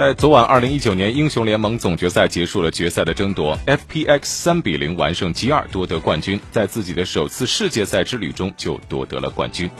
在昨晚二零一九年英雄联盟总决赛结束了决赛的争夺 fpx 三比零完胜 g 二夺得冠军在自己的首次世界赛之旅中就夺得了冠军。